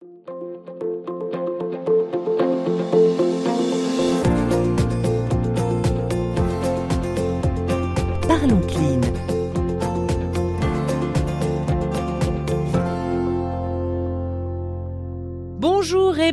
Parlons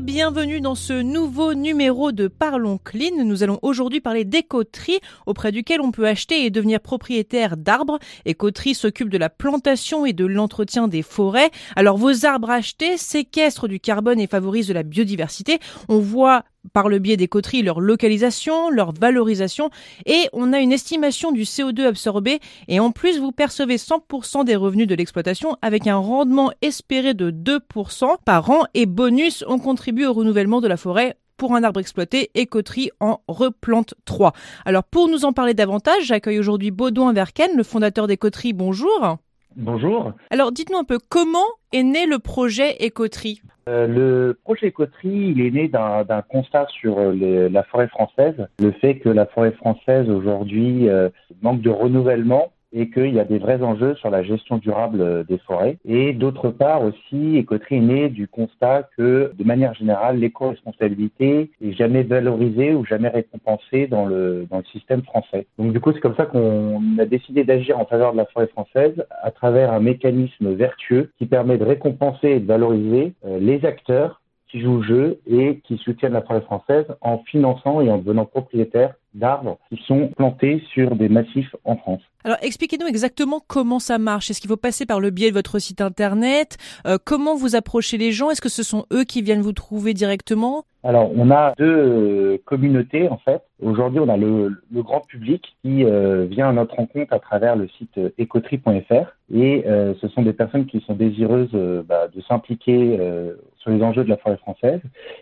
bienvenue dans ce nouveau numéro de Parlons Clean. Nous allons aujourd'hui parler d'écoterie auprès duquel on peut acheter et devenir propriétaire d'arbres. Écoterie s'occupe de la plantation et de l'entretien des forêts. Alors vos arbres achetés séquestrent du carbone et favorisent la biodiversité. On voit par le biais des coteries leur localisation, leur valorisation et on a une estimation du CO2 absorbé et en plus vous percevez 100% des revenus de l'exploitation avec un rendement espéré de 2% par an et bonus on contribue au renouvellement de la forêt pour un arbre exploité, Écoterie en replante 3. Alors pour nous en parler davantage, j'accueille aujourd'hui Baudouin Verken, le fondateur d'Écoterie. Bonjour. Bonjour. Alors dites-nous un peu comment est né le projet Écoterie euh, le projet Coterie, il est né d'un constat sur euh, la forêt française, le fait que la forêt française aujourd'hui euh, manque de renouvellement et qu'il y a des vrais enjeux sur la gestion durable euh, des forêts. Et d'autre part aussi, Écoterie est né du constat que, de manière générale, l'éco-responsabilité est jamais valorisée ou jamais récompensée dans le, dans le système français. Donc du coup, c'est comme ça qu'on a décidé d'agir en faveur de la forêt française à travers un mécanisme vertueux qui permet de récompenser et de valoriser euh, les acteurs qui jouent le jeu et qui soutiennent la forêt française en finançant et en devenant propriétaires d'arbres qui sont plantés sur des massifs en France. Alors expliquez-nous exactement comment ça marche. Est-ce qu'il faut passer par le biais de votre site internet? Euh, Comment vous approchez les gens? Est-ce que ce sont eux qui viennent vous trouver directement? Alors on a deux euh, communautés en fait. Aujourd'hui on a le, grand public qui euh, vient à notre rencontre à travers le site écoterie.fr et ce sont des personnes qui sont désireuses bah, de s'impliquer les enjeux de la forêt française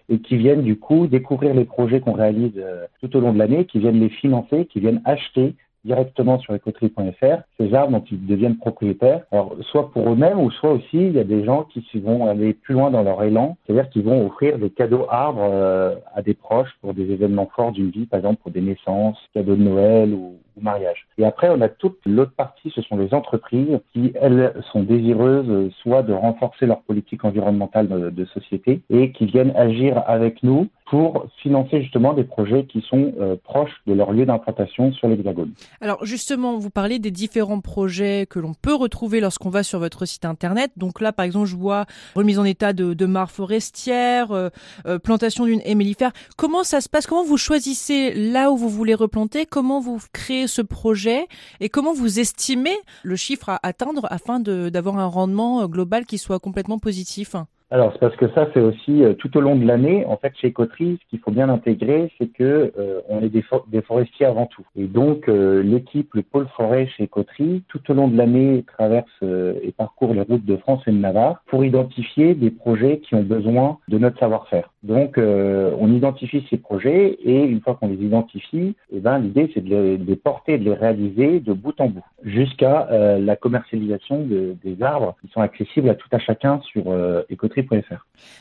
et qui viennent du coup découvrir les projets qu'on réalise tout au long de l'année, qui viennent les financer, qui viennent acheter directement sur écoterie.fr ces arbres dont ils deviennent propriétaires. Alors, soit pour eux-mêmes ou soit aussi il y a des gens qui vont aller plus loin dans leur élan, c'est-à-dire qu'ils vont offrir des cadeaux arbres euh, à des proches pour des événements forts d'une vie, par exemple pour des naissances, cadeaux de Noël ou, mariage. Et après, on a toute l'autre partie, ce sont les entreprises qui, elles, sont désireuses soit de renforcer leur politique environnementale de, de société et qui viennent agir avec nous pour financer justement des projets qui sont euh, proches de leur lieu d'implantation sur l'Hexagone. Alors justement, vous parlez des différents projets que l'on peut retrouver lorsqu'on va sur votre site internet. Donc là, par exemple, je vois remise en état de, de mares forestières, euh, euh, plantation d'une hémélifère. Comment ça se passe? Comment vous choisissez là où vous voulez replanter? Comment vous créez ce projet? Et comment vous estimez le chiffre à atteindre afin d'avoir un rendement global qui soit complètement positif? Alors, c'est parce que ça, c'est aussi euh, tout au long de l'année. En fait, chez Coterie, ce qu'il faut bien intégrer, c'est que euh, on est des, forestiers avant tout. Et donc, euh, l'équipe, le pôle forêt chez Coterie, tout au long de l'année, traverse et parcourt les routes de France et de Navarre pour identifier des projets qui ont besoin de notre savoir-faire. Donc, on identifie ces projets et une fois qu'on les identifie, eh ben, l'idée, c'est de les, porter, de les réaliser de bout en bout jusqu'à la commercialisation de, des arbres qui sont accessibles à tout à chacun sur Écoterie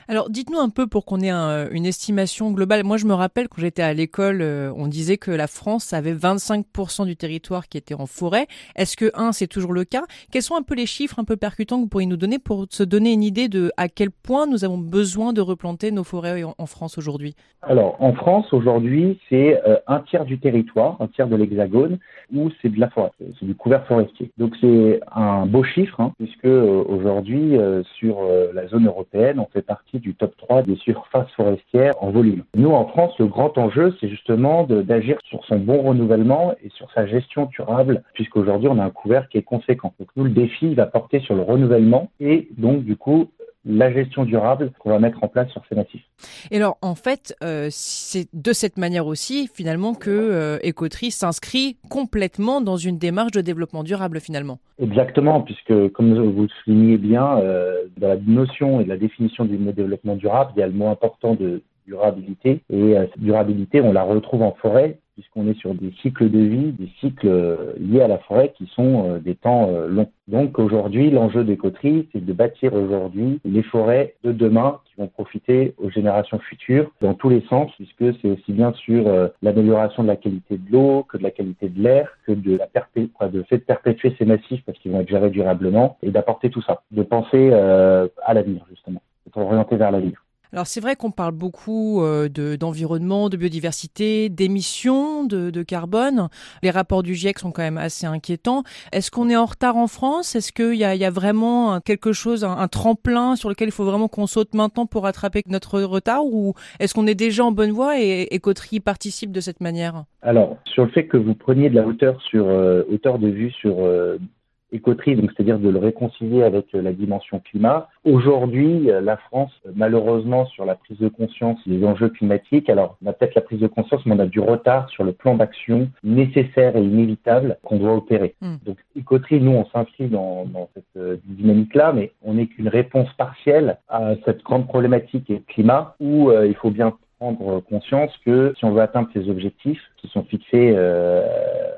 alors dites-nous un peu pour qu'on ait une estimation globale. Moi je me rappelle quand j'étais à l'école, euh, on disait que la France avait 25% du territoire qui était en forêt. Est-ce que, un, c'est toujours le cas? Quels sont un peu les chiffres un peu percutants que vous pourriez nous donner pour se donner une idée de à quel point nous avons besoin de replanter nos forêts en, France aujourd'hui Alors en France aujourd'hui c'est euh, un tiers du territoire, un tiers de l'hexagone où c'est de la forêt, c'est du couvert forestier. Donc c'est un beau chiffre hein, puisque euh, aujourd'hui sur la zone européenne on fait partie du top 3 des surfaces forestières en volume. Nous, en France, le grand enjeu, c'est justement d'agir sur son bon renouvellement et sur sa gestion durable, puisqu'aujourd'hui, on a un couvert qui est conséquent. Donc, nous, le défi va porter sur le renouvellement et donc, du coup, la gestion durable qu'on va mettre en place sur ces massifs. Et alors, en fait, euh, c'est de cette manière aussi, finalement, que euh, s'inscrit complètement dans une démarche de développement durable, finalement. Exactement, puisque, comme vous le soulignez bien, euh, dans la notion et la définition du développement durable, il y a le mot important de durabilité. Et cette durabilité, on la retrouve en forêt, puisqu'on est sur des cycles de vie, des cycles euh, liés à la forêt qui sont euh, des temps euh, longs. Donc aujourd'hui, l'enjeu des coteries, c'est de bâtir aujourd'hui les forêts de demain qui vont profiter aux générations futures dans tous les sens, puisque c'est aussi bien sur l'amélioration de la qualité de l'eau que de la qualité de l'air, que de la de fait de perpétuer ces massifs parce qu'ils vont être gérés durablement et d'apporter tout ça, de penser à l'avenir justement orienter vers l'avenir. Alors c'est vrai qu'on parle beaucoup euh, de, d'environnement, de biodiversité, d'émissions de, carbone. Les rapports du GIEC sont quand même assez inquiétants. Est-ce qu'on est en retard en France? Est-ce qu'il y a, vraiment quelque chose, un, tremplin sur lequel il faut vraiment qu'on saute maintenant pour rattraper notre retard? Ou est-ce qu'on est déjà en bonne voie et, et participe de cette manière? Alors, sur le fait que vous preniez de la hauteur sur euh, hauteur de vue sur euh, écoterie, donc c'est-à-dire de le réconcilier avec euh, la dimension climat. Aujourd'hui, euh, la France, euh, malheureusement, sur la prise de conscience des enjeux climatiques, alors on a peut-être la prise de conscience, mais on a du retard sur le plan d'action nécessaire et inévitable qu'on doit opérer. Hmm. Donc écoterie, nous, on s'inscrit dans, dans, cette dynamique-là, mais on n'est qu'une réponse partielle à cette grande problématique climat où il faut bien prendre conscience que si on veut atteindre ces objectifs qui sont fixés euh,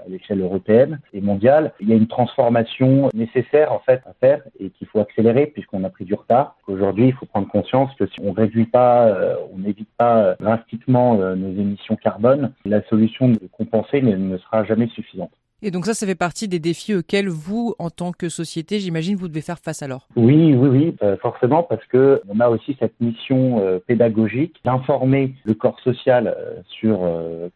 à l'échelle européenne et mondiale, il y a une transformation nécessaire en fait à faire et qu'il faut accélérer puisqu'on a pris du retard. Aujourd'hui, il faut prendre conscience que si on réduit pas, euh, on n'évite pas drastiquement euh, nos émissions carbone, la solution de compenser ne sera jamais suffisante. Et donc ça, ça fait partie des défis auxquels vous, en tant que société, j'imagine, vous devez faire face alors. Oui, oui, oui, euh, forcément, parce que on a aussi cette mission euh, pédagogique d'informer le corps social euh, sur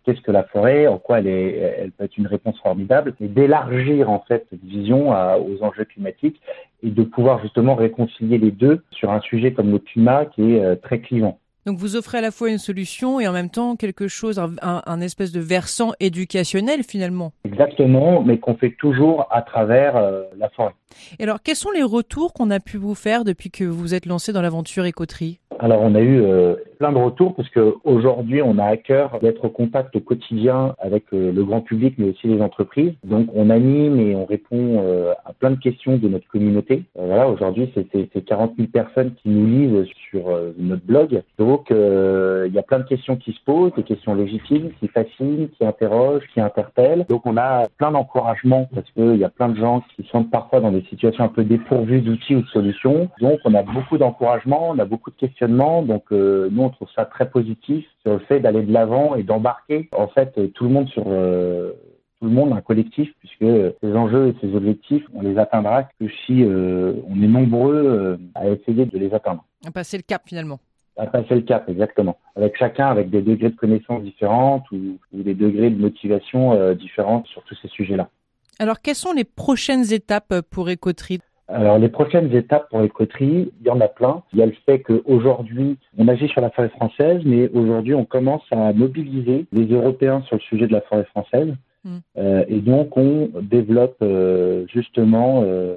qu'est-ce que la forêt, en quoi elle, est, elle peut être une réponse formidable, et d'élargir en fait cette vision aux enjeux climatiques et de pouvoir justement réconcilier les deux sur un sujet comme le climat qui est très clivant. Donc vous offrez à la fois une solution et en même temps quelque chose, un, un, espèce de versant éducationnel finalement. Exactement, mais qu'on fait toujours à travers euh, la forêt. Et alors quels sont les retours qu'on a pu vous faire depuis que vous êtes lancé dans l'aventure écoterie? Alors on a eu euh, plein de retours parce que aujourd'hui on a à cœur d'être au contact au quotidien avec euh, le grand public mais aussi les entreprises. Donc on anime et on répond euh, à plein de questions de notre communauté. voilà, aujourd'hui c'est 40 000 personnes qui nous lisent sur notre blog. Donc il y a plein de questions qui se posent, des questions légitimes, qui fascinent, qui interrogent, qui interpellent. Donc on a plein d'encouragements parce qu'il y a plein de gens qui sont parfois dans des situations un peu dépourvues d'outils ou de solutions. Donc on a beaucoup d'encouragements, on a beaucoup de questions donc euh, nous, on trouve ça très positif sur le fait d'aller de l'avant et d'embarquer en fait tout le monde sur euh, tout le monde, un collectif, puisque ces enjeux et ces objectifs, on les atteindra que si euh, on est nombreux à essayer de les atteindre. À passer le cap finalement. À passer le cap, exactement. Avec chacun avec des degrés de connaissances différentes ou, des degrés de motivation différents sur tous ces sujets-là. Alors, quelles sont les prochaines étapes pour Ecotree alors les prochaines étapes pour l'écoterie, il y en a plein. Il y a le fait qu'aujourd'hui, on agit sur la forêt française, mais aujourd'hui, on commence à mobiliser les Européens sur le sujet de la forêt française. Mm. Euh, et donc, on développe euh, justement euh,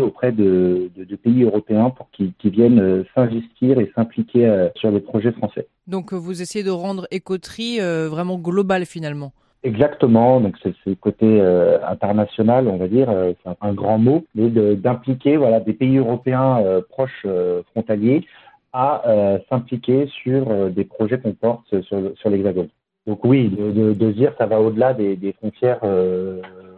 auprès de, de, de, pays européens pour qu'ils viennent euh, s'investir et s'impliquer sur les projets français. Donc, vous essayez de rendre écoterie vraiment globale finalement Exactement, donc c'est le côté euh, international, on va dire, euh, c'est un, grand mot, mais d'impliquer voilà des pays européens euh, proches frontaliers à s'impliquer sur des projets qu'on porte sur, sur l'Hexagone. Donc oui, de, de, de, dire ça va au-delà des, des, frontières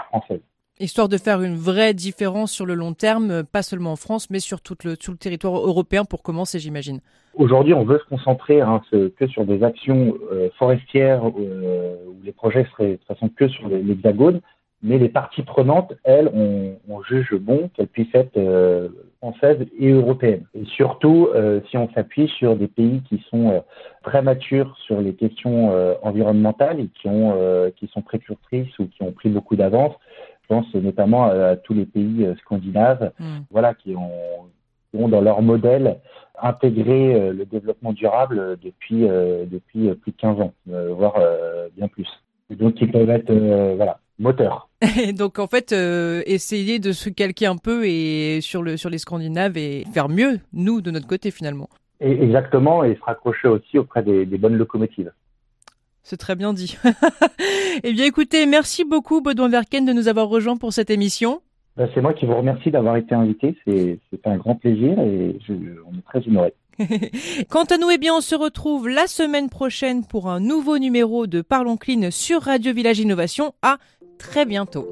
françaises. Histoire de faire une vraie différence sur le long terme, pas seulement en France, mais sur tout le, territoire européen pour commencer, j'imagine. Aujourd'hui, on veut se concentrer hein, que sur des actions euh, forestières euh, où les projets seraient de toute façon que sur l'hexagone, mais les parties prenantes, elles, on, juge bon qu'elles puissent être euh, françaises et européennes. Et surtout, euh, si on s'appuie sur des pays qui sont euh, très matures sur les questions environnementales et qui, ont, qui sont précurseuses ou qui ont pris beaucoup d'avance, pense notamment à, tous les pays scandinaves, mm. voilà, qui ont, qui ont dans leur modèle intégré le développement durable depuis, depuis plus de 15 ans, voire bien plus. Et donc, ils peuvent être voilà, moteur. Donc en fait, euh, essayer de se calquer un peu et sur le sur les Scandinaves et faire mieux nous de notre côté finalement. exactement et se raccrocher aussi auprès des, bonnes locomotives. C'est très bien dit. eh bien écoutez, merci beaucoup Baudouin Verken de nous avoir rejoints pour cette émission. Ben, c'est moi qui vous remercie d'avoir été invité. C'est un grand plaisir et on est très honorés. Quant à nous, eh bien, on se retrouve la semaine prochaine pour un nouveau numéro de Parlons Clean sur Radio Village Innovation. À très bientôt.